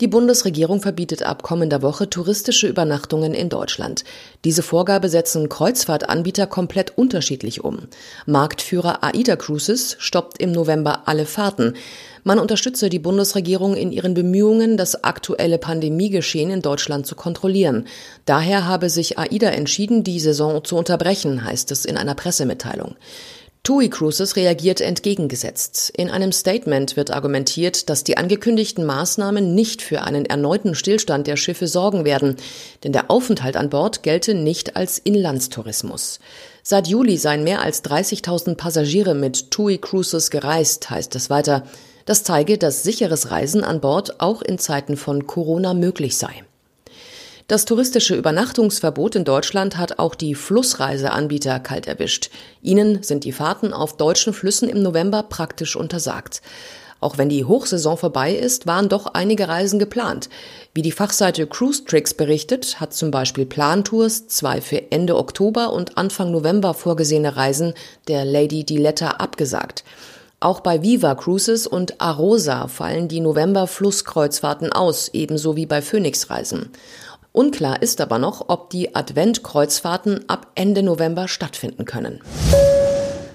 Die Bundesregierung verbietet ab kommender Woche touristische Übernachtungen in Deutschland. Diese Vorgabe setzen Kreuzfahrtanbieter komplett unterschiedlich um. Marktführer AIDA Cruises stoppt im November alle Fahrten. Man unterstütze die Bundesregierung in ihren Bemühungen, das aktuelle Pandemiegeschehen in Deutschland zu kontrollieren. Daher habe sich AIDA entschieden, die Saison zu unterbrechen, heißt es in einer Pressemitteilung. TUI Cruises reagiert entgegengesetzt. In einem Statement wird argumentiert, dass die angekündigten Maßnahmen nicht für einen erneuten Stillstand der Schiffe sorgen werden, denn der Aufenthalt an Bord gelte nicht als Inlandstourismus. Seit Juli seien mehr als 30.000 Passagiere mit TUI Cruises gereist, heißt es weiter. Das zeige, dass sicheres Reisen an Bord auch in Zeiten von Corona möglich sei. Das touristische Übernachtungsverbot in Deutschland hat auch die Flussreiseanbieter kalt erwischt. Ihnen sind die Fahrten auf deutschen Flüssen im November praktisch untersagt. Auch wenn die Hochsaison vorbei ist, waren doch einige Reisen geplant. Wie die Fachseite Cruise Tricks berichtet, hat zum Beispiel Plantours zwei für Ende Oktober und Anfang November vorgesehene Reisen der Lady Diletta abgesagt. Auch bei Viva Cruises und Arosa fallen die November-Flusskreuzfahrten aus, ebenso wie bei Phoenix Reisen. Unklar ist aber noch, ob die Adventkreuzfahrten ab Ende November stattfinden können.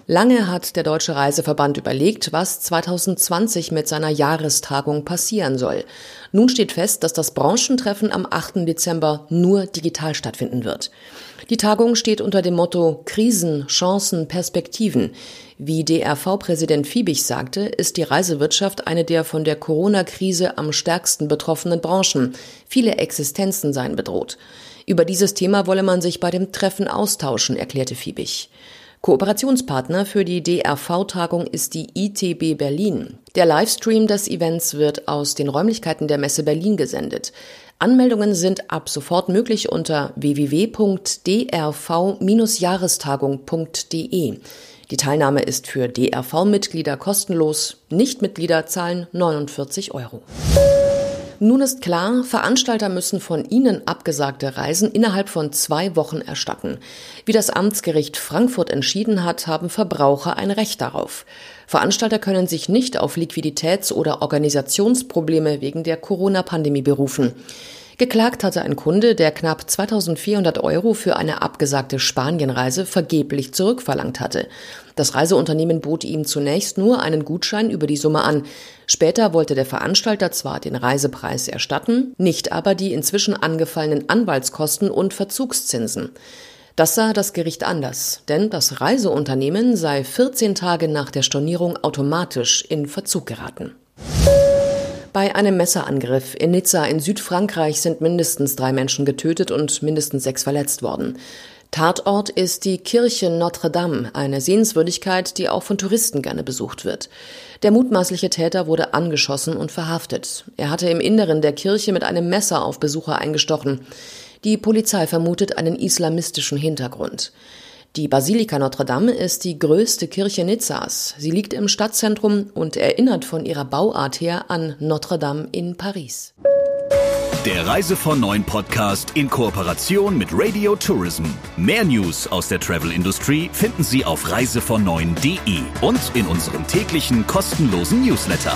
Lange hat der Deutsche Reiseverband überlegt, was 2020 mit seiner Jahrestagung passieren soll. Nun steht fest, dass das Branchentreffen am 8. Dezember nur digital stattfinden wird. Die Tagung steht unter dem Motto Krisen, Chancen, Perspektiven. Wie DRV-Präsident Fiebig sagte, ist die Reisewirtschaft eine der von der Corona-Krise am stärksten betroffenen Branchen. Viele Existenzen seien bedroht. Über dieses Thema wolle man sich bei dem Treffen austauschen, erklärte Fiebig. Kooperationspartner für die DRV-Tagung ist die ITB Berlin. Der Livestream des Events wird aus den Räumlichkeiten der Messe Berlin gesendet. Anmeldungen sind ab sofort möglich unter www.drv-jahrestagung.de. Die Teilnahme ist für DRV-Mitglieder kostenlos, Nichtmitglieder zahlen 49 Euro. Nun ist klar, Veranstalter müssen von ihnen abgesagte Reisen innerhalb von zwei Wochen erstatten. Wie das Amtsgericht Frankfurt entschieden hat, haben Verbraucher ein Recht darauf. Veranstalter können sich nicht auf Liquiditäts- oder Organisationsprobleme wegen der Corona-Pandemie berufen. Geklagt hatte ein Kunde, der knapp 2400 Euro für eine abgesagte Spanienreise vergeblich zurückverlangt hatte. Das Reiseunternehmen bot ihm zunächst nur einen Gutschein über die Summe an. Später wollte der Veranstalter zwar den Reisepreis erstatten, nicht aber die inzwischen angefallenen Anwaltskosten und Verzugszinsen. Das sah das Gericht anders, denn das Reiseunternehmen sei 14 Tage nach der Stornierung automatisch in Verzug geraten. Bei einem Messerangriff in Nizza in Südfrankreich sind mindestens drei Menschen getötet und mindestens sechs verletzt worden. Tatort ist die Kirche Notre Dame, eine Sehenswürdigkeit, die auch von Touristen gerne besucht wird. Der mutmaßliche Täter wurde angeschossen und verhaftet. Er hatte im Inneren der Kirche mit einem Messer auf Besucher eingestochen. Die Polizei vermutet einen islamistischen Hintergrund. Die Basilika Notre Dame ist die größte Kirche Nizzas. Sie liegt im Stadtzentrum und erinnert von ihrer Bauart her an Notre Dame in Paris. Der Reise von Neuen Podcast in Kooperation mit Radio Tourism. Mehr News aus der Travel Industry finden Sie auf reisevon und in unserem täglichen kostenlosen Newsletter.